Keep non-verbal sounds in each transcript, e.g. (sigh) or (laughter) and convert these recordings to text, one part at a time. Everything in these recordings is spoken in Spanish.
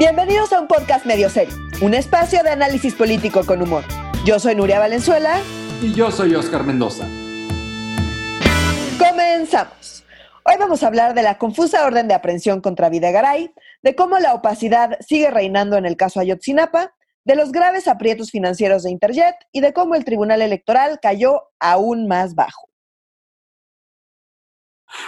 Bienvenidos a un podcast medio serio, un espacio de análisis político con humor. Yo soy Nuria Valenzuela. Y yo soy Oscar Mendoza. Comenzamos. Hoy vamos a hablar de la confusa orden de aprehensión contra Videgaray, de cómo la opacidad sigue reinando en el caso Ayotzinapa, de los graves aprietos financieros de Interjet y de cómo el Tribunal Electoral cayó aún más bajo.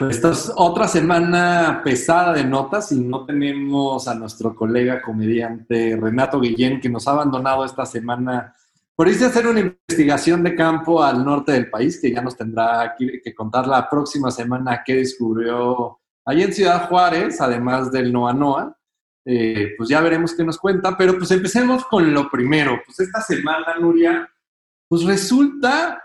Esta es otra semana pesada de notas y no tenemos a nuestro colega comediante Renato Guillén que nos ha abandonado esta semana por irse a hacer una investigación de campo al norte del país que ya nos tendrá que contar la próxima semana qué descubrió ahí en Ciudad Juárez, además del Noa Noa. Eh, pues ya veremos qué nos cuenta, pero pues empecemos con lo primero. Pues esta semana, Nuria, pues resulta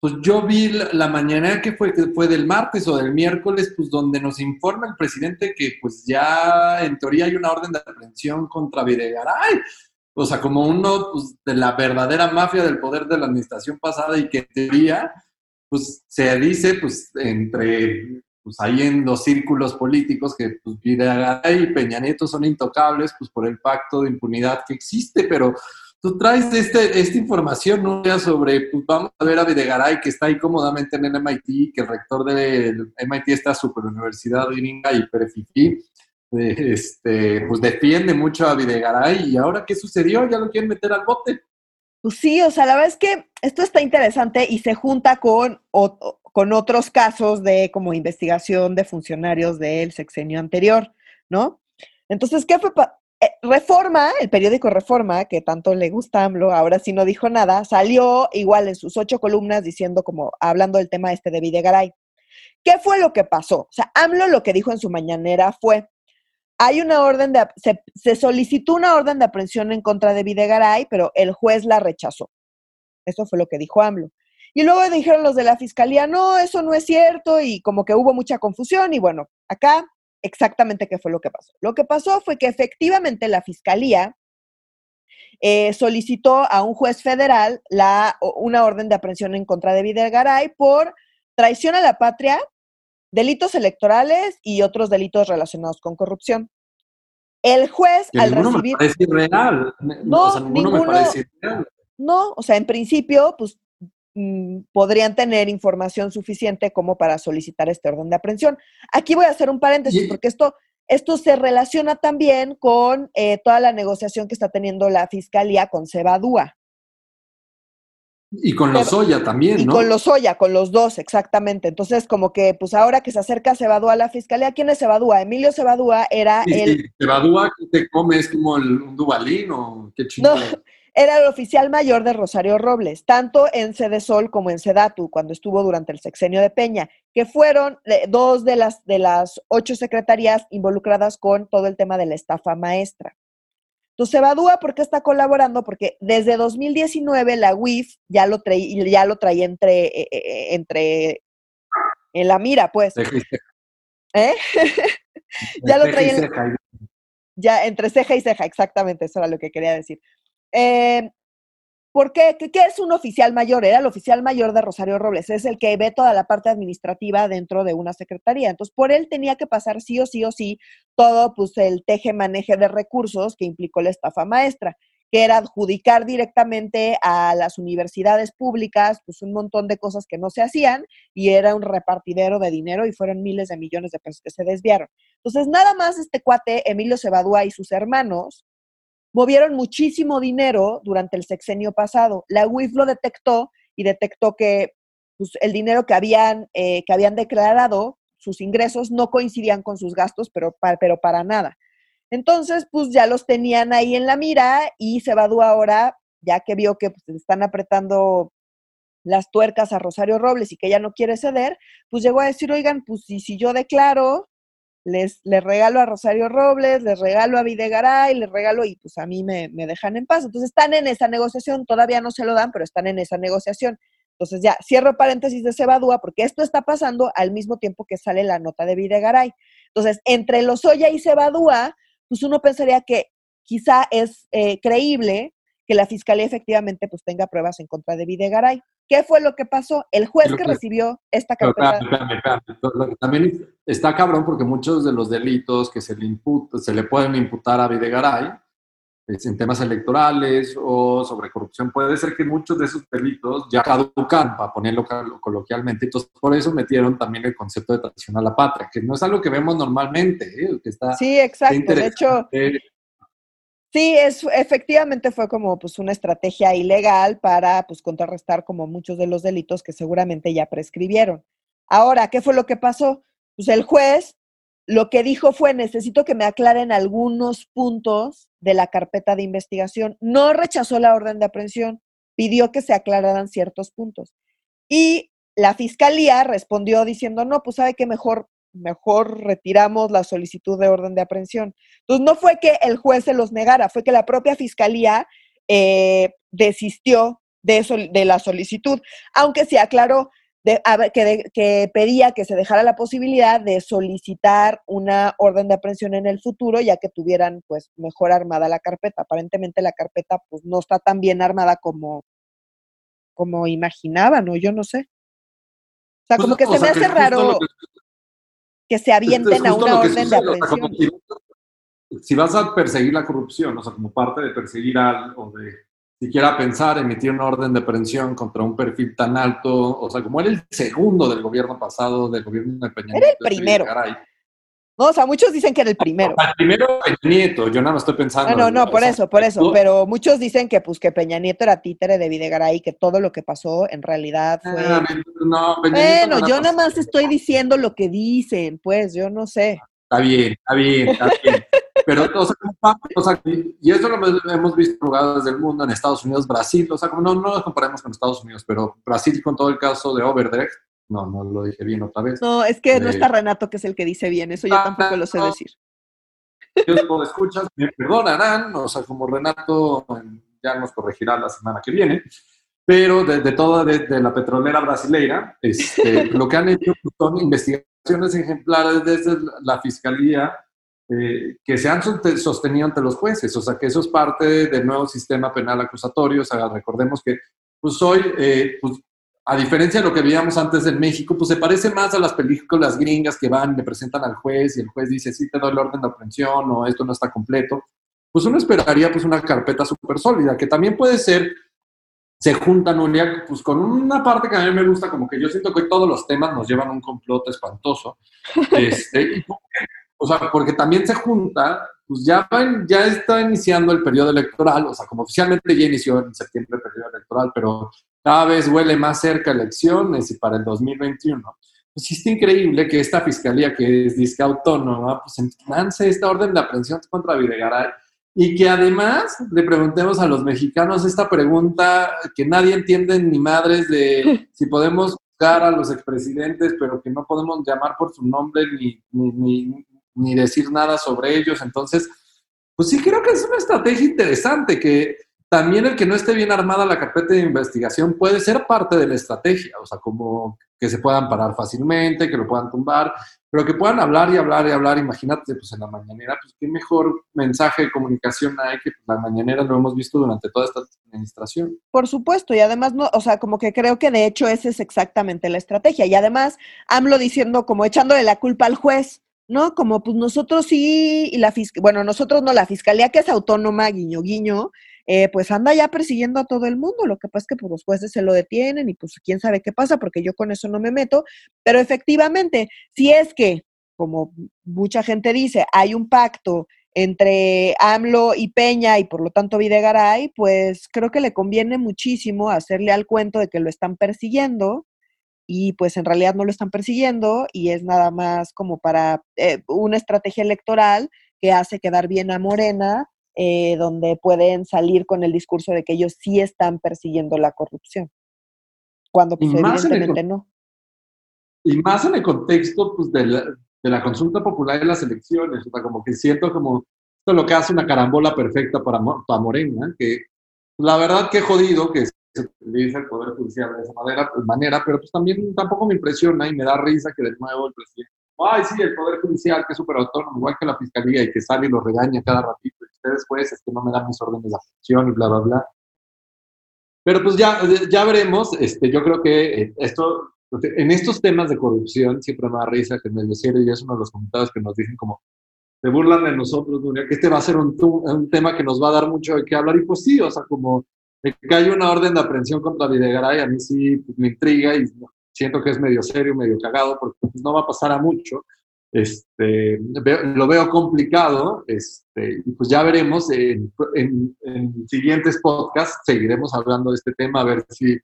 pues yo vi la, mañana que fue, que fue del martes o del miércoles, pues donde nos informa el presidente que pues ya en teoría hay una orden de aprehensión contra Videgaray. O sea, como uno pues, de la verdadera mafia del poder de la administración pasada y que en teoría, pues se dice, pues entre, pues ahí en los círculos políticos que pues, Videgaray y Peña Nieto son intocables, pues por el pacto de impunidad que existe, pero tú traes este, esta información ¿no? sobre, pues vamos a ver a Videgaray que está ahí cómodamente en el MIT, que el rector del MIT, esta super universidad gringa y perfifí, este, pues defiende mucho a Videgaray y ahora qué sucedió, ya lo quieren meter al bote. Pues sí, o sea, la verdad es que esto está interesante y se junta con, con otros casos de como investigación de funcionarios del sexenio anterior, ¿no? Entonces, ¿qué fue, Reforma, el periódico Reforma, que tanto le gusta a AMLO, ahora sí no dijo nada, salió igual en sus ocho columnas diciendo como, hablando del tema este de Videgaray. ¿Qué fue lo que pasó? O sea, AMLO lo que dijo en su mañanera fue, hay una orden de, se, se solicitó una orden de aprehensión en contra de Videgaray, pero el juez la rechazó. Eso fue lo que dijo AMLO. Y luego dijeron los de la fiscalía, no, eso no es cierto, y como que hubo mucha confusión, y bueno, acá exactamente qué fue lo que pasó. Lo que pasó fue que efectivamente la fiscalía eh, solicitó a un juez federal la, una orden de aprehensión en contra de Videgaray por traición a la patria, delitos electorales y otros delitos relacionados con corrupción. El juez, al recibir. Me parece irreal. No, o sea, ninguno, me parece irreal. No, o sea, en principio, pues podrían tener información suficiente como para solicitar este orden de aprehensión. Aquí voy a hacer un paréntesis porque esto, esto se relaciona también con eh, toda la negociación que está teniendo la Fiscalía con Cebadúa. Y con los Oya también, ¿no? Y con los Oya, con los dos, exactamente. Entonces, como que, pues ahora que se acerca Cebadúa a la fiscalía, ¿quién es Cebadúa? Emilio Cebadúa era el. Cebadúa, ¿qué te comes como el, un dubalín o qué chingado? Era el oficial mayor de Rosario Robles, tanto en Sol como en Sedatu, cuando estuvo durante el sexenio de Peña, que fueron eh, dos de las, de las ocho secretarías involucradas con todo el tema de la estafa maestra. Entonces, Evadúa, ¿por qué está colaborando? Porque desde 2019 la UIF ya lo, traía, ya lo traía entre, eh, eh, entre, en la mira, pues. ¿Eh? (laughs) ya lo traía ya entre ceja y ceja, exactamente, eso era lo que quería decir. Eh, ¿Por qué? qué? es un oficial mayor? Era el oficial mayor de Rosario Robles, es el que ve toda la parte administrativa dentro de una secretaría. Entonces, por él tenía que pasar sí o sí o sí todo pues, el teje-maneje de recursos que implicó la estafa maestra, que era adjudicar directamente a las universidades públicas pues, un montón de cosas que no se hacían y era un repartidero de dinero y fueron miles de millones de pesos que se desviaron. Entonces, nada más este cuate, Emilio Cebadúa y sus hermanos, movieron muchísimo dinero durante el sexenio pasado. La UIF lo detectó y detectó que pues, el dinero que habían, eh, que habían declarado, sus ingresos no coincidían con sus gastos, pero, pero para nada. Entonces, pues ya los tenían ahí en la mira y Cebadú ahora, ya que vio que pues, están apretando las tuercas a Rosario Robles y que ella no quiere ceder, pues llegó a decir, oigan, pues si yo declaro, les, regalo a Rosario Robles, les regalo a Videgaray, les regalo y pues a mí me, dejan en paz. Entonces están en esa negociación, todavía no se lo dan, pero están en esa negociación. Entonces ya cierro paréntesis de Cebadúa porque esto está pasando al mismo tiempo que sale la nota de Videgaray. Entonces, entre Lozoya y Cebadúa, pues uno pensaría que quizá es eh, creíble que la fiscalía efectivamente pues tenga pruebas en contra de Videgaray. ¿Qué fue lo que pasó? El juez que, recibió esta carpeta. También está cabrón porque muchos de los delitos que se le, se le pueden imputar a Videgaray en temas electorales o sobre corrupción, puede ser que muchos de esos delitos ya caducan, para ponerlo coloquialmente. Entonces, por eso metieron también el concepto de traición a la patria, que no es algo que vemos normalmente. ¿eh? Que está, sí, exacto. De hecho, sí, es, efectivamente fue como pues, una estrategia ilegal para pues, contrarrestar como muchos de los delitos que seguramente ya prescribieron. Ahora, ¿qué fue lo que pasó? Pues el juez lo que dijo fue, necesito que me aclaren algunos puntos de la carpeta de investigación. No rechazó la orden de aprehensión, pidió que se aclararan ciertos puntos. Y la fiscalía respondió diciendo, no, pues sabe que mejor, mejor retiramos la solicitud de orden de aprehensión. Entonces, no fue que el juez se los negara, fue que la propia fiscalía eh, desistió de, de la solicitud, aunque se aclaró, que, pedía que se dejara la posibilidad de solicitar una orden de aprehensión en el futuro, ya que tuvieran pues mejor armada la carpeta. Aparentemente la carpeta pues no está tan bien armada como, como imaginaban, o yo no sé. O sea, como que se me hace raro que, se avienten a una orden de aprehensión. si, vas a perseguir la corrupción, o sea, como parte de perseguir algo, de siquiera pensar emitir una orden de aprehensión contra un perfil tan alto, o sea, como era el segundo del gobierno pasado, del gobierno de Peña. Era el primero. No, o sea, muchos dicen que era el primero. El primero Peña Nieto, yo nada más estoy pensando. No, no, no, por eso, por eso. Pero muchos dicen que pues que Peña Nieto era títere de Videgaray, que todo lo que pasó en realidad fue. Ah, no, bueno, yo nada más estoy diciendo lo que dicen, pues, yo no sé. Está bien, está bien, está bien. Pero, o sea, y eso lo hemos visto en lugares del mundo, en Estados Unidos, Brasil, o sea, como no, no nos comparemos con Estados Unidos, pero Brasil con todo el caso de Overdrecht, no, no lo dije bien otra vez. No, es que no está eh, Renato, que es el que dice bien, eso yo ah, tampoco lo sé decir. Ellos lo escuchas, me perdonarán, o sea, como Renato ya nos corregirá la semana que viene, pero de, de toda de, la petrolera brasileira, este, (laughs) lo que han hecho pues, son investigaciones ejemplares desde la Fiscalía eh, que se han sostenido ante los jueces, o sea que eso es parte del nuevo sistema penal acusatorio, o sea, recordemos que pues hoy, eh, pues, a diferencia de lo que veíamos antes en México, pues se parece más a las películas gringas que van, le presentan al juez y el juez dice, sí, te doy el orden de aprehensión o esto no está completo, pues uno esperaría pues una carpeta súper sólida, que también puede ser, se juntan un día, pues con una parte que a mí me gusta, como que yo siento que todos los temas nos llevan a un complot espantoso, (laughs) este, y o sea, porque también se junta, pues ya, ya está iniciando el periodo electoral, o sea, como oficialmente ya inició en septiembre el periodo electoral, pero cada vez huele más cerca elecciones y para el 2021. Pues está increíble que esta fiscalía, que es disque autónoma, pues lance esta orden de aprehensión contra Videgaray y que además le preguntemos a los mexicanos esta pregunta que nadie entiende ni madres de (laughs) si podemos juzgar a los expresidentes, pero que no podemos llamar por su nombre ni, ni, ni decir nada sobre ellos. Entonces, pues sí creo que es una estrategia interesante que también el que no esté bien armada la carpeta de investigación puede ser parte de la estrategia, o sea, como que se puedan parar fácilmente, que lo puedan tumbar, pero que puedan hablar y hablar y hablar. Imagínate, pues en la mañanera, pues qué mejor mensaje de comunicación hay que pues, la mañanera lo hemos visto durante toda esta administración. Por supuesto, y además, no, o sea, como que creo que de hecho esa es exactamente la estrategia. Y además, AMLO diciendo, como echándole la culpa al juez, ¿no? Como pues nosotros sí, y la fiscalía, bueno, nosotros no, la fiscalía que es autónoma, guiño, guiño, eh, pues anda ya persiguiendo a todo el mundo. Lo que pasa es que pues, los jueces se lo detienen y pues quién sabe qué pasa, porque yo con eso no me meto. Pero efectivamente, si es que, como mucha gente dice, hay un pacto entre AMLO y Peña y por lo tanto Videgaray, pues creo que le conviene muchísimo hacerle al cuento de que lo están persiguiendo y pues en realidad no lo están persiguiendo y es nada más como para eh, una estrategia electoral que hace quedar bien a Morena, eh, donde pueden salir con el discurso de que ellos sí están persiguiendo la corrupción, cuando pues, evidentemente no. Y más en el contexto pues, de, la, de la consulta popular y las elecciones, o sea, como que siento como esto es lo que hace una carambola perfecta para, para Morena, que la verdad que jodido que se utiliza el Poder Judicial de esa manera, pues, manera, pero pues también tampoco me impresiona y me da risa que de nuevo el presidente, ay, sí, el Poder Judicial que es súper autónomo, igual que la Fiscalía y que sale y lo regaña cada ratito, y ustedes jueces que no me dan mis órdenes de acción y bla, bla, bla. Pero pues ya, ya veremos, este, yo creo que eh, esto, en estos temas de corrupción siempre me da risa que en el y es uno de los comentarios que nos dicen como, se burlan de nosotros, que este va a ser un, un, tema que nos va a dar mucho de qué hablar. Y pues sí, o sea, como que hay una orden de aprehensión contra Videgaray, a mí sí pues, me intriga y siento que es medio serio, medio cagado, porque pues, no va a pasar a mucho. Este, lo veo complicado, este, y pues ya veremos en, en, siguientes podcasts, seguiremos hablando de este tema, a ver si,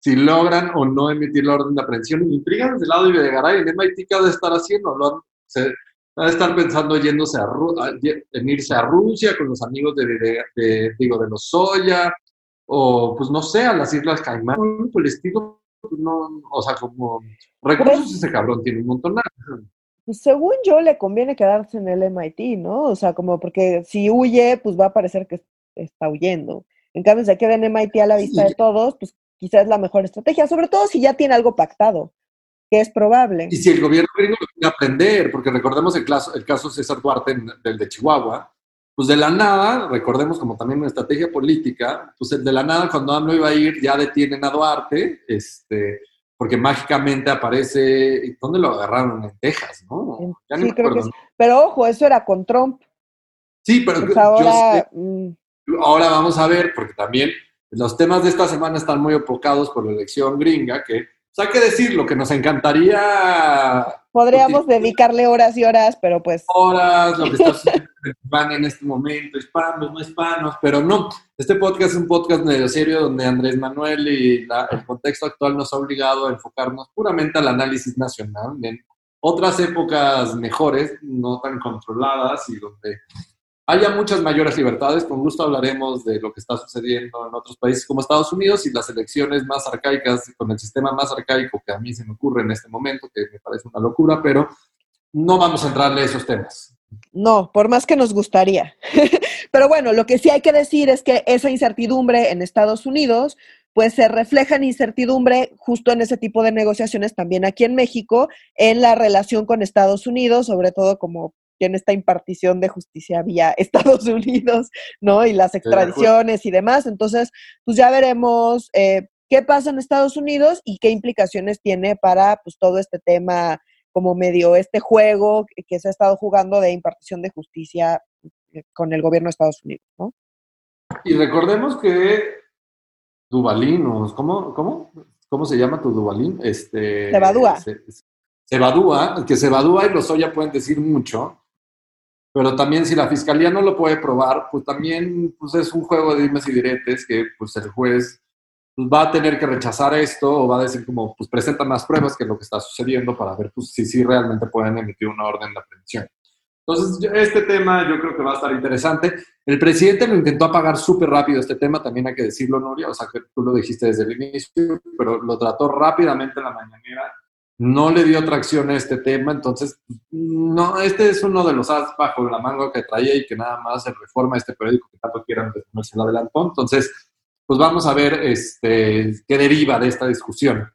si logran o no emitir la orden de aprehensión. Me intriga desde el lado de Videgaray, el MIT ¿qué ha de estar haciendo? Lo se, va a estar pensando yéndose a, en irse a Rusia con los amigos de, digo, de los Soya, o pues no sé, a las Islas Caimán, por el no, o sea, como recursos pues ese cabrón tiene un montón. Pues según yo le conviene quedarse en el MIT, ¿no? O sea, como porque si huye, pues va a parecer que está huyendo. En cambio, si se queda en MIT a la vista de todos, pues quizás es la mejor estrategia, sobre todo si ya tiene algo pactado que es probable. Y si el gobierno gringo lo quiere aprender, porque recordemos el caso, el caso César Duarte, del de Chihuahua, pues de la nada, recordemos como también una estrategia política, pues de la nada cuando AMLO iba a ir ya detienen a Duarte, este, porque mágicamente aparece, ¿dónde lo agarraron? En Texas, ¿no? sí, creo que sí. Pero ojo, eso era con Trump. Sí, pero pues ahora, mm. ahora vamos a ver, porque también los temas de esta semana están muy enfocados por la elección gringa, que sea, hay que decir lo que nos encantaría. Podríamos dedicarle horas y horas, pero pues. Horas, lo que está sucediendo (laughs) en este momento, hispanos, no hispanos, pero no. Este podcast es un podcast medio serio donde Andrés Manuel y el contexto actual nos ha obligado a enfocarnos puramente al análisis nacional, en otras épocas mejores, no tan controladas y donde haya muchas mayores libertades. Con gusto hablaremos de lo que está sucediendo en otros países como Estados Unidos y las elecciones más arcaicas, con el sistema más arcaico que a mí se me ocurre en este momento, que me parece una locura, pero no vamos a entrarle a esos temas. No, por más que nos gustaría. (laughs) pero bueno, lo que sí hay que decir es que esa incertidumbre en Estados Unidos pues se refleja en incertidumbre justo en ese tipo de negociaciones también aquí en México, en la relación con Estados Unidos, sobre todo como en esta impartición de justicia vía (laughs) Estados Unidos, ¿no? Y las extradiciones y demás. Entonces, pues ya veremos eh, qué pasa en Estados Unidos y qué implicaciones tiene para pues todo este tema como medio este juego que se ha estado jugando de impartición de justicia eh, con el gobierno de Estados Unidos, ¿no? Y recordemos que Duvalín, ¿cómo, cómo, cómo se llama tu Duvalín? Este, Cebadúa. Cebadúa, que Cebadúa y los Oya pueden decir mucho, pero también si la fiscalía no lo puede probar, pues también pues es un juego de dimes y diretes que pues el juez pues, va a tener que rechazar esto o va a decir como, pues presenta más pruebas que lo que está sucediendo para ver pues, si sí realmente pueden emitir una orden de aprehensión. Entonces, este tema yo creo que va a estar interesante. El presidente lo intentó apagar súper rápido este tema, también hay que decirlo, Nuria, o sea, que tú lo dijiste desde el inicio, pero lo trató rápidamente en la mañanera no le dio tracción a este tema, entonces, no, este es uno de los as bajo la manga que traía y que nada más se reforma este periódico que tanto quieran se lo adelantó. Entonces, pues vamos a ver este, qué deriva de esta discusión.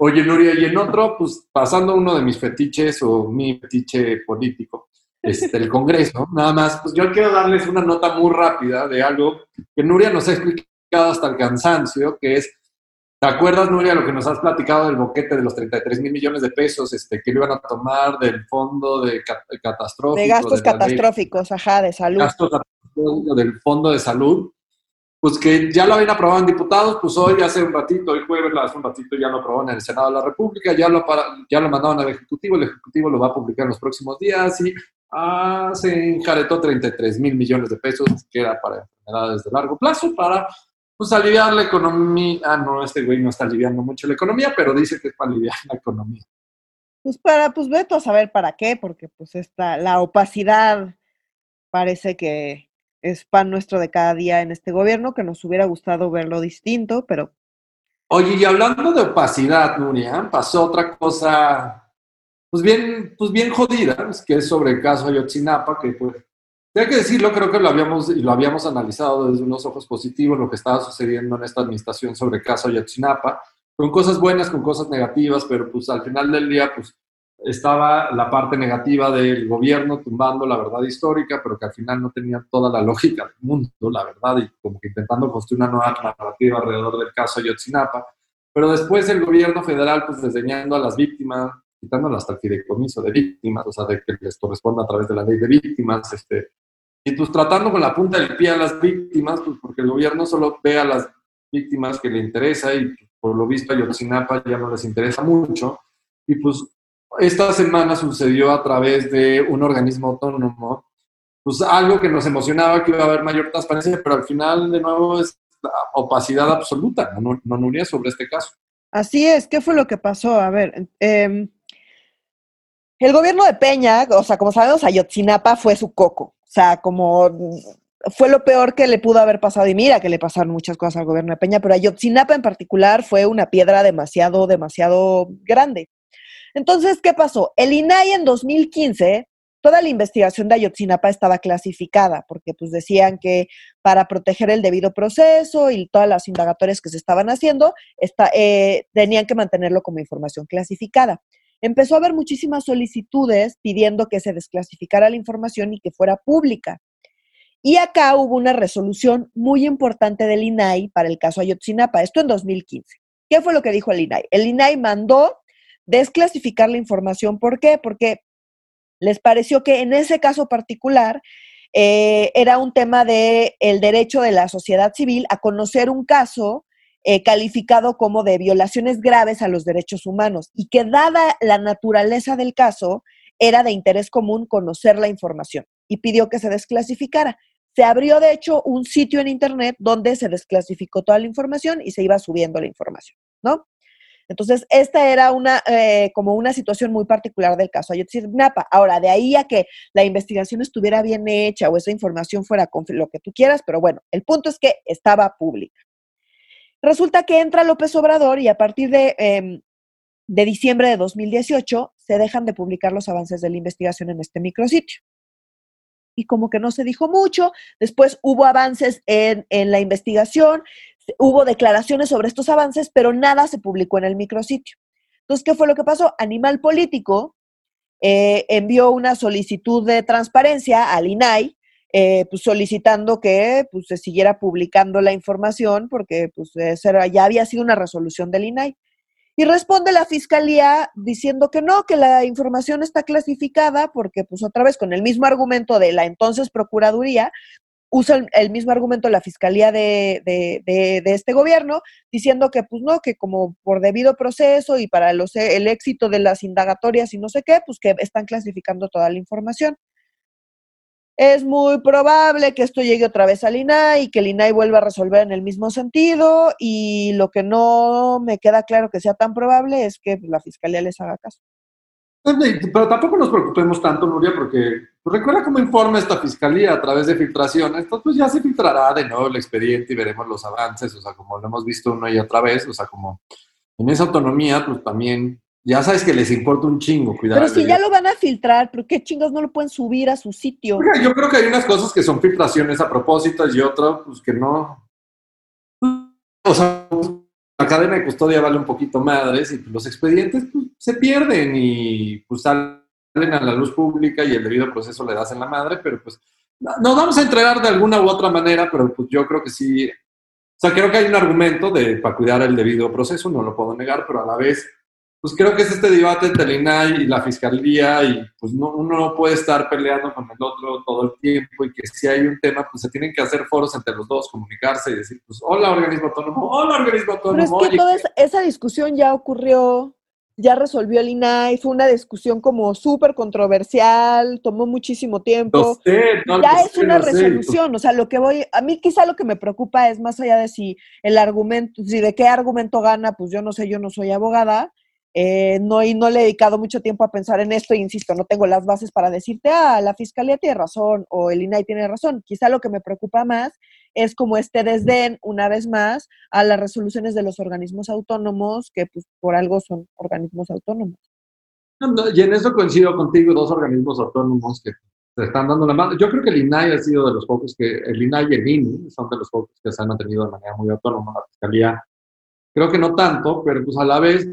Oye, Nuria, y en otro, pues pasando uno de mis fetiches o mi fetiche político, este, el Congreso, nada más, pues yo quiero darles una nota muy rápida de algo que Nuria nos ha explicado hasta el cansancio, que es ¿Te acuerdas, Nuria, lo que nos has platicado del boquete de los 33 mil millones de pesos este, que lo iban a tomar del fondo de, catastróficos? De gastos catastróficos, ajá, de salud. Gastos del fondo de salud. Pues que ya lo habían aprobado en diputados, pues hoy hace un ratito, hoy jueves hace un ratito ya lo aprobaron en el Senado de la República, ya lo, para, ya lo mandaron al Ejecutivo, el Ejecutivo lo va a publicar en los próximos días y ah, se enjaretó 33 mil millones de pesos, que era para enfermedades de largo plazo, para pues aliviar la economía. Ah, no, este güey no está aliviando mucho la economía, pero dice que es para aliviar la economía. Pues para, pues veto a saber para qué, porque pues esta, la opacidad parece que es pan nuestro de cada día en este gobierno, que nos hubiera gustado verlo distinto, pero... Oye, y hablando de opacidad, Nuria, pasó otra cosa, pues bien, pues bien jodida, que es sobre el caso Ayotzinapa, que pues hay que decirlo, creo que lo habíamos, lo habíamos analizado desde unos ojos positivos, lo que estaba sucediendo en esta administración sobre el caso Ayotzinapa, con cosas buenas, con cosas negativas, pero pues al final del día, pues estaba la parte negativa del gobierno tumbando la verdad histórica, pero que al final no tenía toda la lógica del mundo, la verdad, y como que intentando construir una nueva narrativa alrededor del caso Ayotzinapa. Pero después el gobierno federal, pues desdeñando a las víctimas, quitando hasta el fideicomiso de víctimas, o sea, de que les corresponda a través de la ley de víctimas, este, y pues tratando con la punta del pie a las víctimas, pues porque el gobierno solo ve a las víctimas que le interesa y por lo visto a Ayotzinapa ya no les interesa mucho. Y pues esta semana sucedió a través de un organismo autónomo, pues algo que nos emocionaba que iba a haber mayor transparencia, pero al final de nuevo es la opacidad absoluta, no, no Nuria, sobre este caso. Así es, ¿qué fue lo que pasó? A ver, eh, el gobierno de Peña, o sea, como sabemos, Ayotzinapa fue su coco. O sea, como fue lo peor que le pudo haber pasado. Y mira que le pasaron muchas cosas al gobierno de Peña, pero Ayotzinapa en particular fue una piedra demasiado, demasiado grande. Entonces, ¿qué pasó? El INAI en 2015, toda la investigación de Ayotzinapa estaba clasificada, porque pues decían que para proteger el debido proceso y todas las indagatorias que se estaban haciendo, eh, tenían que mantenerlo como información clasificada empezó a haber muchísimas solicitudes pidiendo que se desclasificara la información y que fuera pública. Y acá hubo una resolución muy importante del INAI para el caso Ayotzinapa, esto en 2015. ¿Qué fue lo que dijo el INAI? El INAI mandó desclasificar la información. ¿Por qué? Porque les pareció que en ese caso particular eh, era un tema del el derecho de la sociedad civil a conocer un caso eh, calificado como de violaciones graves a los derechos humanos y que dada la naturaleza del caso, era de interés común conocer la información y pidió que se desclasificara. Se abrió, de hecho, un sitio en Internet donde se desclasificó toda la información y se iba subiendo la información, ¿no? Entonces, esta era una, eh, como una situación muy particular del caso Ayotzinapa. Ahora, de ahí a que la investigación estuviera bien hecha o esa información fuera lo que tú quieras, pero bueno, el punto es que estaba pública. Resulta que entra López Obrador y a partir de, em, de diciembre de 2018 se dejan de publicar los avances de la investigación en este micrositio. Y como que no se dijo mucho, después hubo avances en, en la investigación, hubo declaraciones sobre estos avances, pero nada se publicó en el micrositio. Entonces, ¿qué fue lo que pasó? Animal Político eh, envió una solicitud de transparencia al INAI eh, pues solicitando que pues, se siguiera publicando la información porque pues, ya había sido una resolución del INAI. Y responde la fiscalía diciendo que no, que la información está clasificada porque, pues otra vez, con el mismo argumento de la entonces Procuraduría, usa el, mismo argumento la fiscalía de, de, este gobierno, diciendo que, pues no, que como por debido proceso y para los, el éxito de las indagatorias y no sé qué, pues que están clasificando toda la información es muy probable que esto llegue otra vez al INAI y que el INAI vuelva a resolver en el mismo sentido y lo que no me queda claro que sea tan probable es que la fiscalía les haga caso. Pues, pero tampoco nos preocupemos tanto, Nuria, porque recuerda cómo informa esta fiscalía a través de filtraciones. Entonces, pues ya se filtrará de nuevo el expediente y veremos los avances, o sea, como lo hemos visto una y otra vez, o sea, como en esa autonomía, pues también ya sabes que les importa un chingo, cuidado. Pero si ya lo van a filtrar, ¿por qué chingos no lo pueden subir a su sitio? Yo creo que hay unas cosas que son filtraciones a propósito y otras, pues que no. O sea, la cadena de custodia vale un poquito madres y los expedientes pues, se pierden y pues salen a la luz pública y el debido proceso le das en la madre, pero pues nos vamos a entregar de alguna u otra manera, pero pues yo creo que sí. O sea, creo que hay un argumento de para cuidar el debido proceso, no lo puedo negar, pero a la vez pues creo que es este debate entre el INAI y la fiscalía y pues no, uno no puede estar peleando con el otro todo el tiempo y que si hay un tema, pues se tienen que hacer foros entre los dos, comunicarse y decir, pues hola organismo autónomo, hola organismo autónomo. Pero es que toda esa, discusión ya ocurrió, ya resolvió el INAI, fue una discusión como súper controversial, tomó muchísimo tiempo. ya es una resolución, o sea, lo que voy, a mí quizá lo que me preocupa es más allá de si el argumento, si de qué argumento gana, pues yo no sé, yo no soy abogada, eh, no, y no le he dedicado mucho tiempo a pensar en esto, e insisto, no tengo las bases para decirte, ah, la fiscalía tiene razón o el INAI tiene razón. Quizá lo que me preocupa más es como este desdén, una vez más, a las resoluciones de los organismos autónomos, que pues, por algo son organismos autónomos. Y en eso coincido contigo, dos organismos autónomos que se están dando la mano. Yo creo que el INAI ha sido de los pocos que, el INAI y el INI son de los pocos que se han mantenido de manera muy autónoma. La fiscalía, creo que no tanto, pero pues a la vez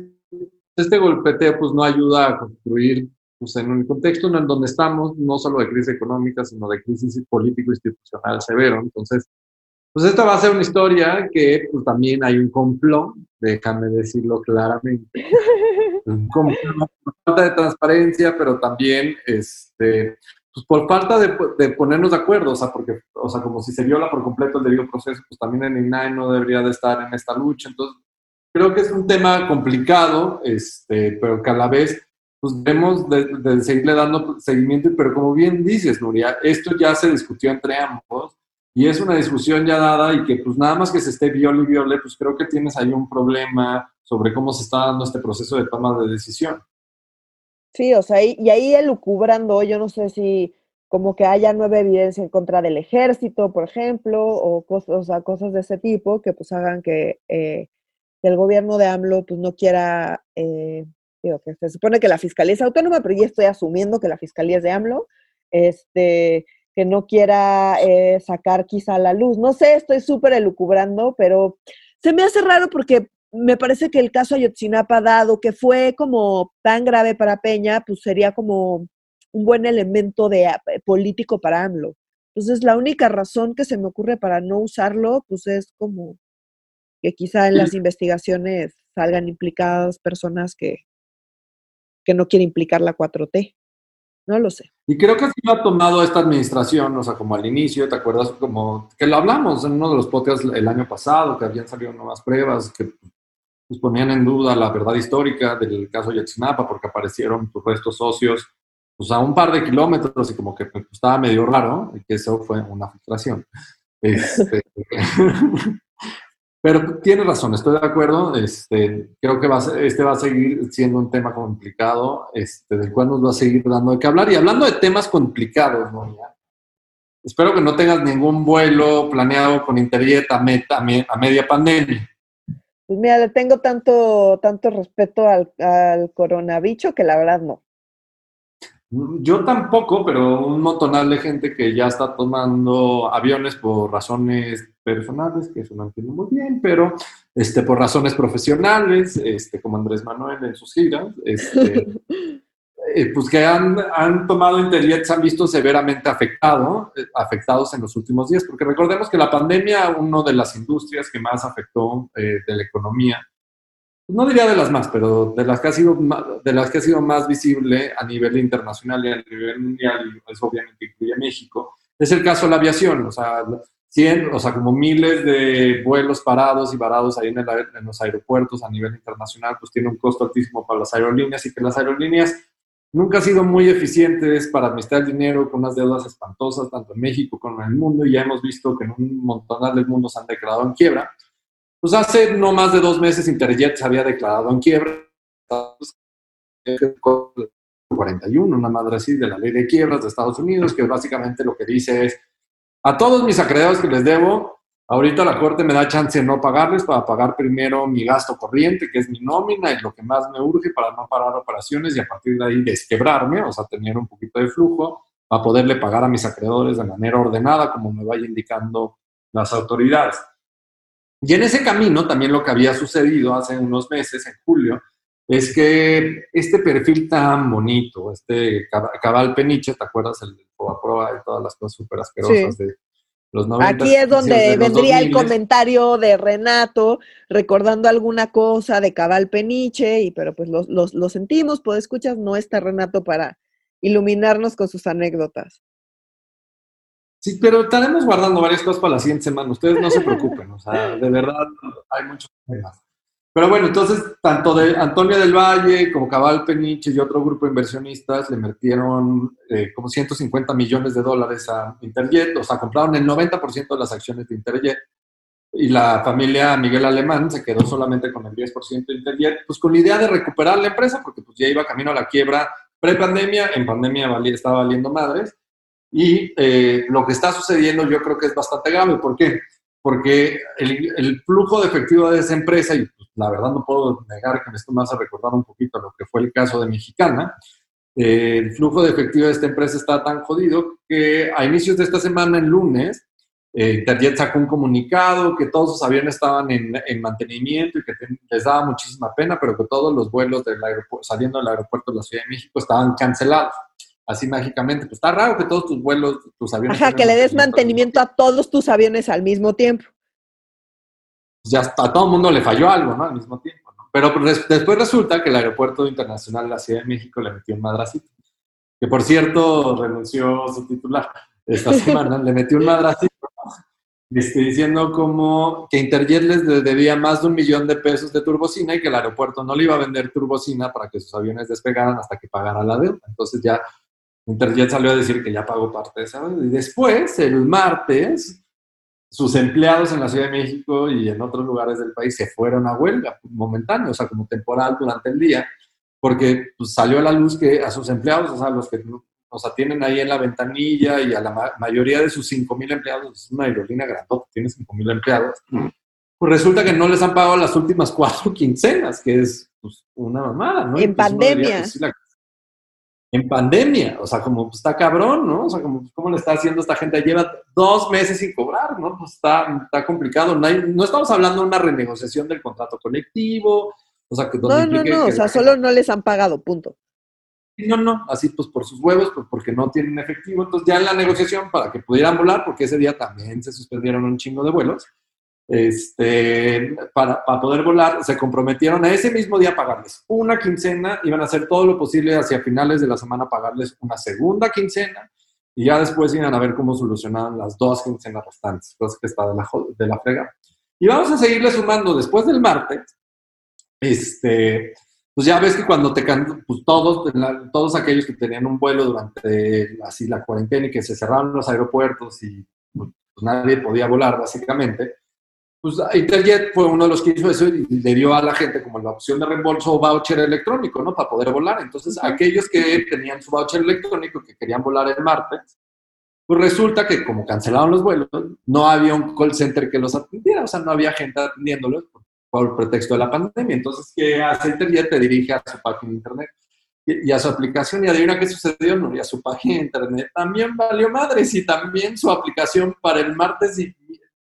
este golpeteo pues no ayuda a construir pues, en un contexto en donde estamos, no solo de crisis económica, sino de crisis político-institucional severo. Entonces, pues esta va a ser una historia que pues, también hay un complot, déjame decirlo claramente, (laughs) un complot por falta de transparencia, pero también este, pues por falta de, de, ponernos de acuerdo, o sea, porque, o sea, como si se viola por completo el debido proceso, pues también el INAE no debería de estar en esta lucha. Entonces, creo que es un tema complicado, este, pero que a la vez pues debemos de, seguirle dando seguimiento, pero como bien dices, Nuria, esto ya se discutió entre ambos y es una discusión ya dada y que pues nada más que se esté viole y viole, pues creo que tienes ahí un problema sobre cómo se está dando este proceso de toma de decisión. Sí, o sea, y, ahí elucubrando, yo no sé si como que haya nueva evidencia en contra del ejército, por ejemplo, o cosas, o cosas de ese tipo que pues hagan que eh, el gobierno de AMLO pues no quiera, eh, digo, que se supone que la fiscalía es autónoma, pero ya estoy asumiendo que la fiscalía es de AMLO, este, que no quiera eh, sacar quizá la luz. No sé, estoy súper elucubrando, pero se me hace raro porque me parece que el caso Ayotzinapa, dado que fue como tan grave para Peña, pues sería como un buen elemento de, eh, político para AMLO. Entonces, la única razón que se me ocurre para no usarlo, pues es como que quizá en las investigaciones salgan implicadas personas que, que no quieren implicar la 4T. No lo sé. Y creo que así lo ha tomado esta administración, o sea, como al inicio, ¿te acuerdas? Como que lo hablamos en uno de los podcasts el año pasado, que habían salido nuevas pruebas que pues, ponían en duda la verdad histórica del caso Yatzinapa, porque aparecieron tus restos socios pues, a un par de kilómetros y como que pues, estaba medio raro, y que eso fue una filtración. (laughs) Este, (laughs) Pero tiene razón, estoy de acuerdo. Este, creo que va este va a seguir siendo un tema complicado, este, del cual nos va a seguir dando de qué hablar. Y hablando de temas complicados, espero que no tengas ningún vuelo planeado con Interjet a, a, media pandemia. Pues mira, le tengo tanto, tanto respeto al, al coronavirus que la verdad no. Yo tampoco, pero un montonal de gente que ya está tomando aviones por razones personales, que eso no entiendo muy bien, pero este, por razones profesionales, este, como Andrés Manuel en sus giras, este, (laughs) eh, pues que han, han tomado Interjet, se han visto severamente afectado, eh, afectados en los últimos días, porque recordemos que la pandemia, una de las industrias que más afectó eh, de la economía, no diría de las más, pero de las que ha sido más, de las que ha sido más visible a nivel internacional y a nivel mundial, y eso obviamente incluye México, es el caso de la aviación, o sea, 100, o sea, como miles de vuelos parados y varados ahí en, en los aeropuertos a nivel internacional, pues tiene un costo altísimo para las aerolíneas y que las aerolíneas nunca han sido muy eficientes para administrar el dinero con unas deudas espantosas, tanto en México como en el mundo, y ya hemos visto que en un montón de mundos han declarado en quiebra. Pues hace no más de dos meses Interjet se había declarado en quiebra. 41, una madre así de la ley de quiebras de Estados Unidos, que básicamente lo que dice es, a todos mis acreedores que les debo, ahorita la Corte me da chance de no pagarles para pagar primero mi gasto corriente, que es mi nómina y lo que más me urge para no parar operaciones y a partir de ahí desquebrarme, o sea, tener un poquito de flujo para poderle pagar a mis acreedores de manera ordenada, como me vaya indicando las autoridades. Y en ese camino también lo que había sucedido hace unos meses, en julio, es que este perfil tan bonito, este cabal peniche, ¿te acuerdas? El prueba de todas las cosas súper asquerosas de los 90. Aquí es donde vendría el comentario de Renato recordando alguna cosa de cabal peniche, y, pero pues lo, sentimos, pues escuchas, no está Renato para iluminarnos con sus anécdotas. Sí, pero estaremos guardando varias cosas para la siguiente semana. Ustedes no se preocupen, o sea, de verdad hay muchos temas. Pero bueno, entonces, tanto de Antonia del Valle como Cabal Peniche y otro grupo de inversionistas le metieron eh, como 150 millones de dólares a Interjet, o sea, compraron el 90% de las acciones de Interjet. Y la familia Miguel Alemán se quedó solamente con el 10% de Interjet, pues con la idea de recuperar la empresa, porque pues ya iba camino a la quiebra pre-pandemia, en pandemia estaba valiendo madres y eh, lo que está sucediendo yo creo que es bastante grave. ¿Por qué? Porque el, flujo de efectivo de esa empresa, y pues, la verdad no puedo negar que esto me hace recordar un poquito lo que fue el caso de Mexicana, eh, el flujo de efectivo de esta empresa está tan jodido que a inicios de esta semana, el lunes, eh, sacó un comunicado que todos sus aviones estaban en, mantenimiento y que les daba muchísima pena, pero que todos los vuelos del saliendo del aeropuerto de la Ciudad de México estaban cancelados. Así mágicamente. Pues está raro que todos tus vuelos, tus aviones. Ajá, que le des mantenimiento a todos tus aviones al mismo tiempo. Pues ya a todo el mundo le falló algo, ¿no? Al mismo tiempo. ¿no? Pero pues, después resulta que el aeropuerto internacional de la Ciudad de México le metió un madracito. Que por cierto renunció su titular esta (laughs) semana, le metió un madracito estoy diciendo como que Interjet les debía más de un millón de pesos de turbocina y que el aeropuerto no le iba a vender turbocina para que sus aviones despegaran hasta que pagara la deuda. Entonces ya Interjet salió a decir que ya pagó parte de esa deuda. Y después, el martes, sus empleados en la Ciudad de México y en otros lugares del país se fueron a huelga momentáneo, o sea, como temporal durante el día, porque pues, salió a la luz que a sus empleados, o sea, los que nos atienden ahí en la ventanilla y a la mayoría de sus 5.000 empleados, es una aerolínea grandota, tiene 5.000 empleados, pues resulta que no les han pagado las últimas cuatro (laughs) quincenas, que es pues, una mamada, ¿no? En pandemia. En pandemia, o sea, como pues, está cabrón, ¿no? O sea, como, ¿cómo le está haciendo esta gente? Lleva dos meses sin cobrar, ¿no? Pues está, está complicado. No, no estamos hablando de una renegociación del contrato colectivo, o sea, que No, no, no, o sea, solo no les han pagado, punto. No, no, así pues por sus huevos, pues porque no tienen efectivo. Entonces ya en la negociación para que pudieran volar, porque ese día también se suspendieron un chingo de vuelos, este, para, para poder volar, se comprometieron a ese mismo día pagarles una quincena, iban a hacer todo lo posible hacia finales de la semana pagarles una segunda quincena y ya después iban a ver cómo solucionaban las dos quincenas restantes, cosa que está de la, de la frega. Y vamos a seguirle sumando después del martes, este, pues ya ves que cuando te pues todos, todos aquellos que tenían un vuelo durante así la cuarentena y que se cerraron los aeropuertos y pues, nadie podía volar básicamente, pues Interjet fue uno de los que hizo eso y le dio a la gente como la opción de reembolso o voucher electrónico, ¿no? Para poder volar. Entonces, aquellos que tenían su voucher electrónico, que querían volar el martes, pues resulta que como cancelaron los vuelos, no había un call center que los atendiera, o sea, no había gente atendiéndolos por pretexto de la pandemia. Entonces, ¿qué hace Internet? Te dirige a su página de internet y, a su aplicación. Y adivina qué sucedió, no, y a su página de internet también valió madres y también su aplicación para el martes y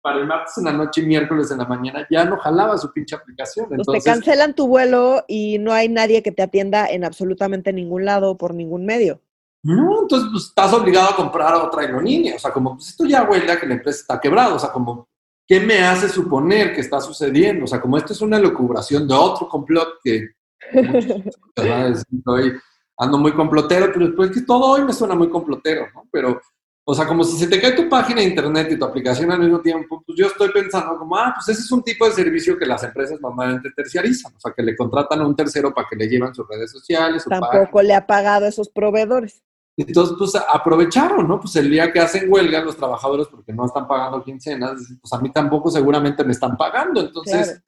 para el martes en la noche y miércoles en la mañana ya no jalaba su pinche aplicación. Entonces, te cancelan tu vuelo y no hay nadie que te atienda en absolutamente ningún lado por ningún medio. No, entonces pues, estás obligado a comprar a otra aerolínea. O sea, como pues esto ya huele a que la empresa está quebrada. O sea, como ¿qué me hace suponer que está sucediendo? O sea, como esto es una locubración de otro complot que (laughs) estoy, ando muy complotero, pero después que todo hoy me suena muy complotero, ¿no? Pero, o sea, como si se te cae tu página de internet y tu aplicación al mismo tiempo, pues yo estoy pensando como, ah, pues ese es un tipo de servicio que las empresas normalmente terciarizan, o sea, que le contratan a un tercero para que le lleven sus redes sociales. Tampoco le ha pagado a esos proveedores. Entonces, pues aprovecharon, ¿no? Pues el día que hacen huelga los trabajadores porque no están pagando quincenas, pues a mí tampoco seguramente me están pagando. Entonces,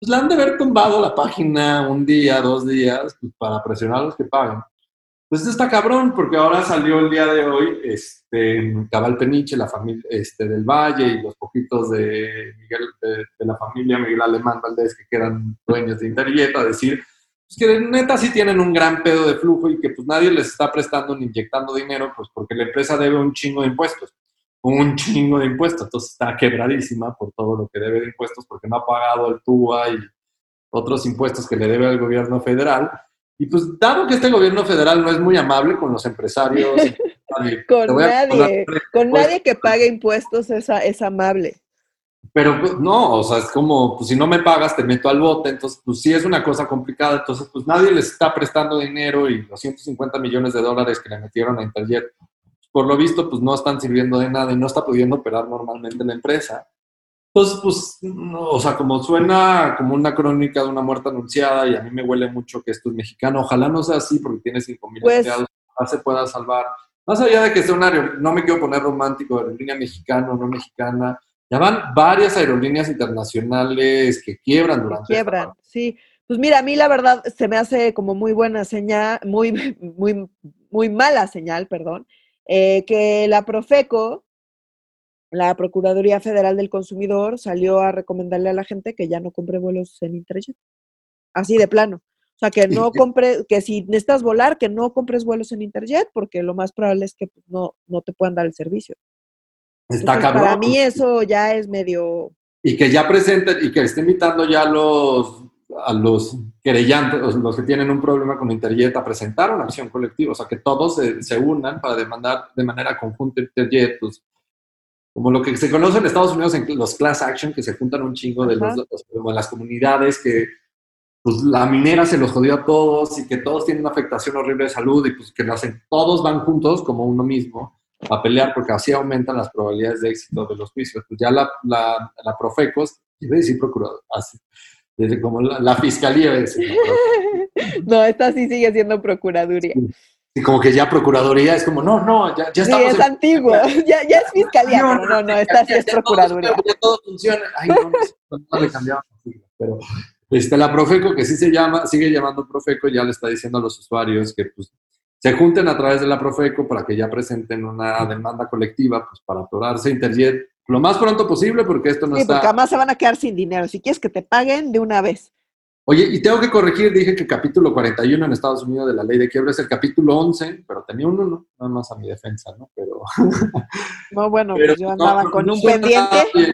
pues le han de haber tumbado la página un día, dos días, pues, para presionar a los que pagan. Pues está cabrón, porque ahora salió el día de hoy, este, Cabal Peniche, la familia este, del Valle y los poquitos de Miguel, de, la familia Miguel Alemán Valdés que quedan dueños de Interjet a decir pues que neta sí tienen un gran pedo de flujo y que pues nadie les está prestando ni inyectando dinero, pues porque la empresa debe un chingo de impuestos, un chingo de impuestos, entonces está quebradísima por todo lo que debe de impuestos porque no ha pagado el TUA y otros impuestos que le debe al gobierno federal. Y pues dado que este gobierno federal no es muy amable con los empresarios, (laughs) con nadie, con nadie que pague impuestos es, es amable. Pero pues, no, o sea, es como, pues si no me pagas, te meto al bote, entonces, pues sí es una cosa complicada, entonces, pues nadie les está prestando dinero y los 150 millones de dólares que le metieron a Interjet, por lo visto, pues no están sirviendo de nada y no está pudiendo operar normalmente la empresa. Entonces, pues, o sea, como suena como una crónica de una muerte anunciada y a mí me huele mucho que esto es mexicano, ojalá no sea así porque tiene 5 mil pues, empleados, ojalá se pueda salvar. Más allá de que sea un área, no me quiero poner romántico, de línea mexicana o no mexicana, ya van varias aerolíneas internacionales que quiebran durante. quiebran, sí. Pues mira, a mí la verdad se me hace como muy buena señal, muy, (laughs) muy, muy mala señal, perdón, eh, que la Profeco, la Procuraduría Federal del Consumidor, salió a recomendarle a la gente que ya no compre vuelos en Interjet. Así de plano. O sea, que no (laughs) compre, que si necesitas volar, que no compres vuelos en Interjet, porque lo más probable es que pues, no, no te puedan dar el servicio. Está cabrón. Para mí eso ya es medio... Y que ya presenten y que esté invitando ya a los, a los querellantes, los que tienen un problema con Interjet a presentar una acción colectiva, o sea, que todos se, se unan para demandar de manera conjunta Interjet, pues, como lo que se conoce en Estados Unidos en los class action, que se juntan un chingo de los, como las comunidades que pues la minera se los jodió a todos y que todos tienen una afectación horrible de salud y pues que lo hacen, todos van juntos como uno mismo a pelear porque así aumentan las probabilidades de éxito de los juicios. Pues ya la, la, la Profecos, iba a decir procurador, así, desde como la, fiscalía, decir, (laughs) no, esta sí sigue siendo procuraduría. Y como que ya procuraduría es como, no, no, ya, ya estamos. Sí, es antiguo, (laughs) ya, ya, es fiscalía, no, no, no, esta sí es procuraduría. ya todo funciona. Ay, no, no, le cambiamos, pero este, la Profeco, que sí se llama, sigue llamando Profeco, ya le está diciendo a los usuarios que pues, se junten a través de la Profeco para que ya presenten una demanda colectiva pues, para atorarse Interjet lo más pronto posible porque esto no sí, está... porque además se van a quedar sin dinero. Si quieres que te paguen de una vez. Oye, y tengo que corregir, dije que el capítulo 41 en Estados Unidos de la ley de quiebra es el capítulo 11, pero tenía uno, ¿no? Nada más a mi defensa, ¿no? Pero... (laughs) No, bueno, pues yo andaba con un pendiente.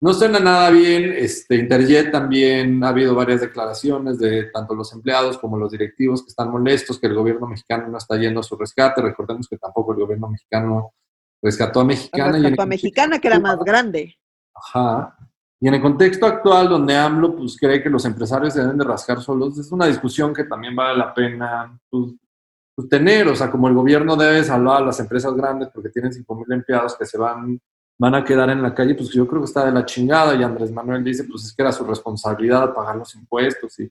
No suena nada bien. Este, Interjet también ha habido varias declaraciones de tanto los empleados como los directivos que están molestos que el gobierno mexicano no está yendo a su rescate. Recordemos que tampoco el gobierno mexicano rescató a Mexicana. Rescató a Mexicana, que era más grande. Ajá. Y en el contexto actual, donde AMLO pues, cree que los empresarios se deben de rascar solos, es una discusión que también vale la pena pues, pues, tener. O sea, como el gobierno debe salvar a las empresas grandes porque tienen 5.000 empleados que se van van a quedar en la calle, pues yo creo que está de la chingada. Y Andrés Manuel dice, pues es que era su responsabilidad pagar los impuestos y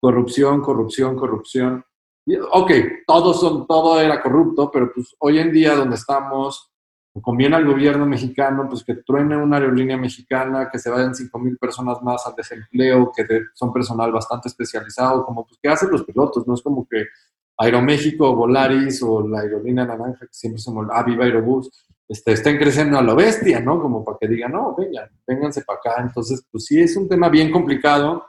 corrupción, corrupción, corrupción. ok, todos son, todo era corrupto, pero pues hoy en día donde estamos, conviene al gobierno mexicano, pues que truene una aerolínea mexicana, que se vayan 5 mil personas más al desempleo, que son personal bastante especializado, como pues que hacen los pilotos, no es como que Aeroméxico, Volaris o la aerolínea naranja, que siempre se llama, ah, Viva Aerobús, este, estén creciendo a lo bestia, ¿no? Como para que digan, no, vengan, vénganse para acá. Entonces, pues sí, es un tema bien complicado,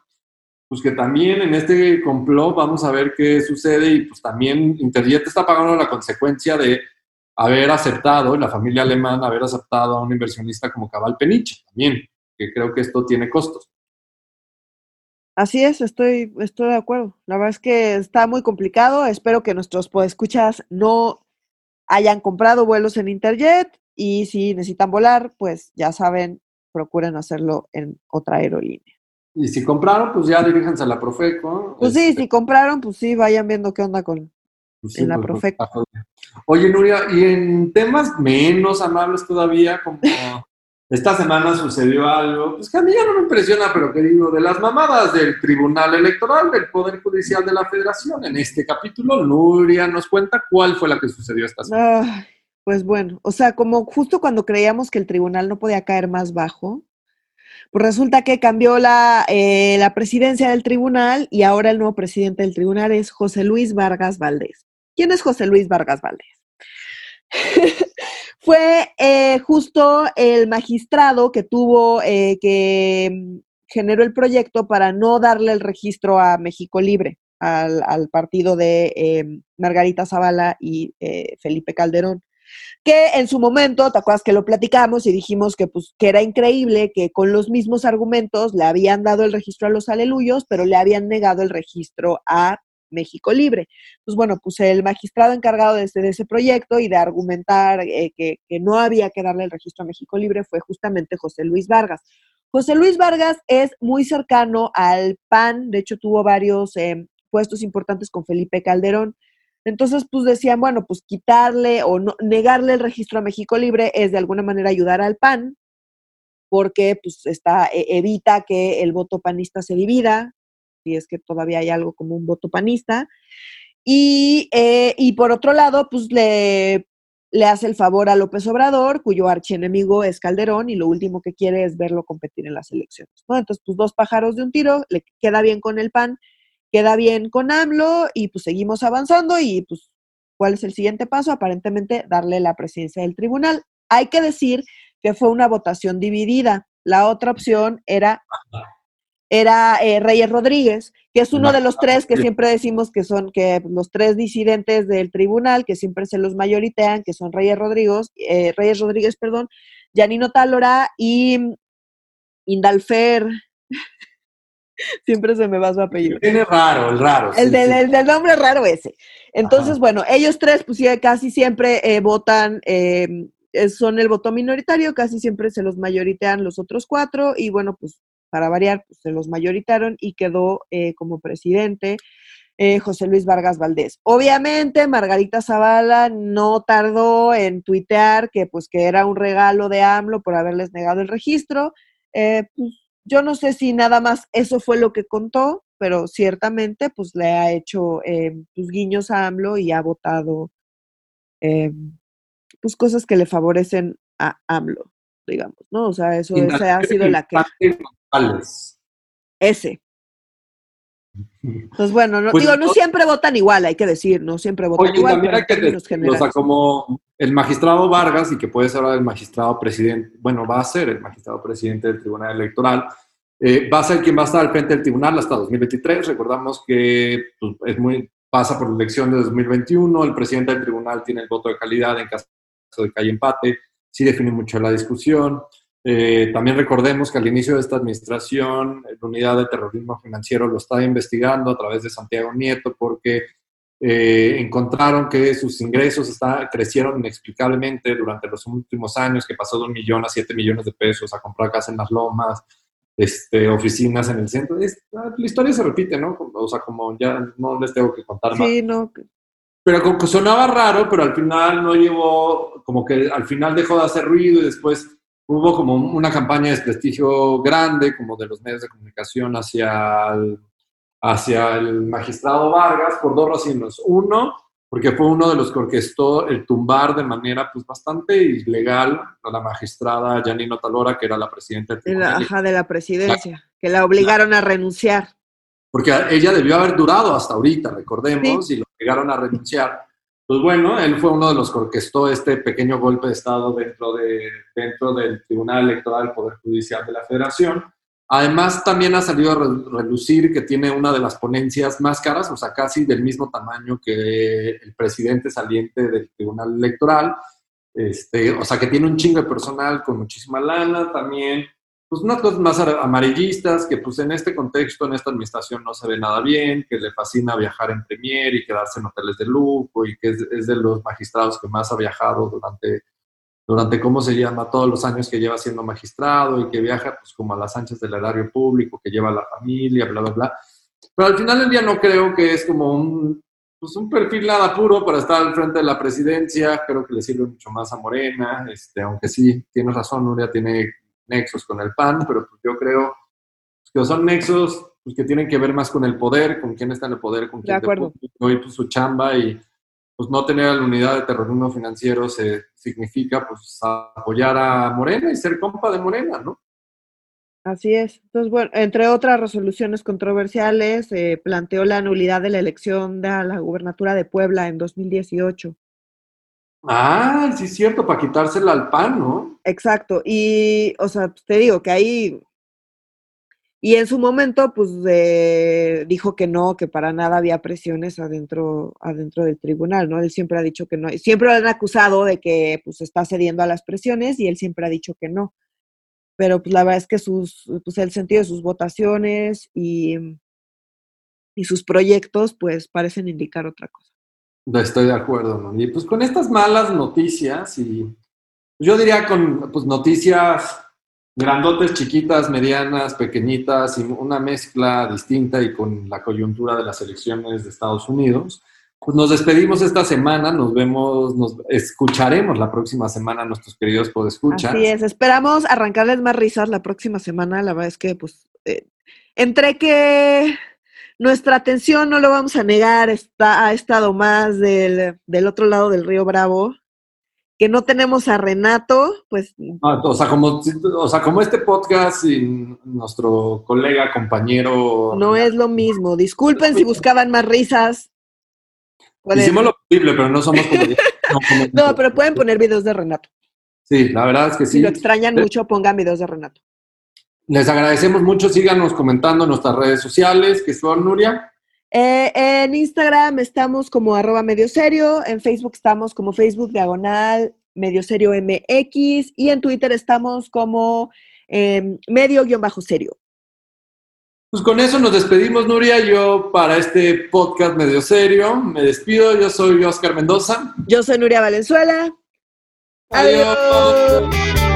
pues que también en este complot vamos a ver qué sucede y pues también Interjet está pagando la consecuencia de haber aceptado, la familia alemana, haber aceptado a un inversionista como Cabal Peniche también, que creo que esto tiene costos. Así es, estoy, estoy de acuerdo. La verdad es que está muy complicado. Espero que nuestros escuchas no hayan comprado vuelos en Interjet y si necesitan volar, pues ya saben, procuren hacerlo en otra aerolínea. Y si compraron, pues ya diríjanse a la Profeco. Pues sí, este si compraron, pues sí, vayan viendo qué onda con pues en la pues, Profeco. Oye, Nuria, y en temas menos amables todavía, como esta semana sucedió algo, pues que a mí ya no me impresiona, pero que digo, de las mamadas del Tribunal Electoral del Poder Judicial de la Federación. En este capítulo, Nuria nos cuenta cuál fue la que sucedió esta semana. pues bueno, o sea, como justo cuando creíamos que el tribunal no podía caer más bajo, pues resulta que cambió la, eh, la presidencia del tribunal y ahora el nuevo presidente del tribunal es José Luis Vargas Valdés. ¿Quién es José Luis Vargas Valdés? (laughs) fue eh, justo el magistrado que tuvo, eh, que mm, generó el proyecto para no darle el registro a México Libre, al, partido de eh, Margarita Zavala y Felipe Calderón que en su momento, ¿te acuerdas que lo platicamos y dijimos que, pues, que era increíble que con los mismos argumentos le habían dado el registro a los aleluyos, pero le habían negado el registro a México Libre. Pues bueno, pues el magistrado encargado de, ese proyecto y de argumentar eh, que, no había que darle el registro a México Libre fue justamente José Luis Vargas. José Luis Vargas es muy cercano al PAN, de hecho tuvo varios eh, puestos importantes con Felipe Calderón. Entonces, pues decían, bueno, pues quitarle o no, negarle el registro a México Libre es de alguna manera ayudar al PAN, porque pues está, e, evita que el voto panista se divida, si es que todavía hay algo como un voto panista. Y, eh, y por otro lado, pues le, le hace el favor a López Obrador, cuyo archienemigo es Calderón, y lo último que quiere es verlo competir en las elecciones. ¿no? Entonces, pues dos pájaros de un tiro, le queda bien con el PAN, queda bien con AMLO, y pues seguimos avanzando, y pues, ¿cuál es el siguiente paso? Aparentemente, darle la presidencia del tribunal. Hay que decir que fue una votación dividida. La otra opción era era eh, Reyes Rodríguez, que es uno de los tres que siempre decimos que son que los tres disidentes del tribunal, que siempre se los mayoritean, que son Reyes Rodríguez, eh, Reyes Rodríguez, perdón, Janino Tálora y Indalfer. (laughs) Siempre se me va su apellido. Tiene raro, el raro. El, del, nombre raro ese. Entonces, bueno, ellos tres, pues casi siempre eh, votan, em, son el voto minoritario, casi siempre se los mayoritean los otros cuatro, y bueno, pues para variar, pues, se los mayoritaron y quedó eh, como presidente eh, José Luis Vargas Valdés. Obviamente, Margarita Zavala no tardó en tuitear que pues que era un regalo de AMLO por haberles negado el registro. Eh, pues, yo no sé si nada más eso fue lo que contó, pero ciertamente pues le ha hecho pues, guiños a AMLO y ha votado pues cosas que le favorecen a AMLO, digamos, ¿no? O sea, eso esa ha sido la que... Ese, pues bueno, no, pues digo, no siempre votan igual, hay que decir, no siempre votan igual. También hay que o sea, como el magistrado Vargas, y que puede ser ahora el magistrado presidente, bueno, va a ser el magistrado presidente del Tribunal Electoral, eh, va a ser quien va a estar al frente del tribunal hasta 2023. Recordamos que pues, es muy, pasa por la elección de 2021, el presidente del tribunal tiene el voto de calidad en caso de que haya empate, sí define mucho la discusión. Eh, también recordemos que al inicio de esta administración, la unidad de terrorismo financiero lo estaba investigando a través de Santiago Nieto porque eh, encontraron que sus ingresos está, crecieron inexplicablemente durante los últimos años, que pasó de un millón a siete millones de pesos a comprar casa en las lomas, este, oficinas en el centro. la historia se repite, ¿no? O sea, como ya no les tengo que contar más. Sí, no. Pero como que sonaba raro, pero al final no llevó, como que al final dejó de hacer ruido y después hubo como una campaña de desprestigio grande, como de los medios de comunicación hacia el, hacia el magistrado Vargas, por dos razones. Uno, porque fue uno de los que orquestó el tumbar de manera pues bastante ilegal a la magistrada Janino Talora, que era la presidenta del tribunal. La, de la presidencia, que la obligaron a renunciar. Porque ella debió haber durado hasta ahorita, recordemos, y lo obligaron a renunciar. Pues bueno, él fue uno de los que orquestó este pequeño golpe de Estado dentro, de, dentro del Tribunal Electoral del Poder Judicial de la Federación. Además, también ha salido a relucir que tiene una de las ponencias más caras, o sea, casi del mismo tamaño que el presidente saliente del Tribunal Electoral. Este, o sea, que tiene un chingo de personal con muchísima lana. También pues unas cosas más amarillistas, que pues en este contexto, en esta administración no se ve nada bien, que le fascina viajar en Premier y quedarse en hoteles de lujo y que es, de los magistrados que más ha viajado durante, durante, ¿cómo se llama?, todos los años que lleva siendo magistrado y que viaja pues como a las anchas del erario público, que lleva a la familia, bla, bla, bla. Pero al final del día no creo que es como un, pues un perfil nada puro para estar al frente de la presidencia, creo que le sirve mucho más a Morena, este, aunque sí, tienes razón, Nuria tiene nexos con el PAN, pero pues yo creo que son nexos pues, que tienen que ver más con el poder, con quién está en el poder, con quién de y pues, su chamba y pues no tener la unidad de terrorismo financiero se significa pues apoyar a Morena y ser compa de Morena, ¿no? Así es. Entonces, bueno, entre otras resoluciones controversiales, eh, planteó la nulidad de la elección de la gubernatura de Puebla en 2018. Ah, sí es cierto, para quitársela al pan, ¿no? Exacto. Y, o sea, te digo que ahí. Y en su momento, pues dijo que no, que para nada había presiones adentro, adentro del tribunal, ¿no? Él siempre ha dicho que no. Siempre lo han acusado de que pues está cediendo a las presiones y él siempre ha dicho que no. Pero pues la verdad es que sus, pues el sentido de sus votaciones y, y sus proyectos, pues parecen indicar otra cosa. Estoy de acuerdo, ¿no? Y pues con estas malas noticias y yo diría con pues, noticias grandotes, chiquitas, medianas, pequeñitas, y una mezcla distinta y con la coyuntura de las elecciones de Estados Unidos. Pues nos despedimos esta semana, nos vemos, nos escucharemos la próxima semana nuestros queridos podescuchas. Así es, esperamos arrancarles más risas la próxima semana, la verdad es que pues eh, entre que nuestra atención, no lo vamos a negar, está, ha estado más del, otro lado del río Bravo, que no tenemos a Renato, pues... O, sea, como, o sea, como este podcast y nuestro colega, compañero... No es lo mismo. Disculpen si buscaban más risas. Hicimos lo posible, pero no somos (laughs) no, no, pero pueden poner videos de Renato. Sí, la verdad es que sí. Si lo extrañan mucho, pongan videos de Renato. Les agradecemos mucho, síganos comentando en nuestras redes sociales, que son Nuria. Eh, en Instagram estamos como arroba medio serio, en Facebook estamos como Facebook diagonal medio serio MX y en Twitter estamos como eh, medio guion bajo serio. Pues con eso nos despedimos, Nuria. Yo para este podcast medio serio me despido. Yo soy Oscar Mendoza. Yo soy Nuria Valenzuela. Adiós.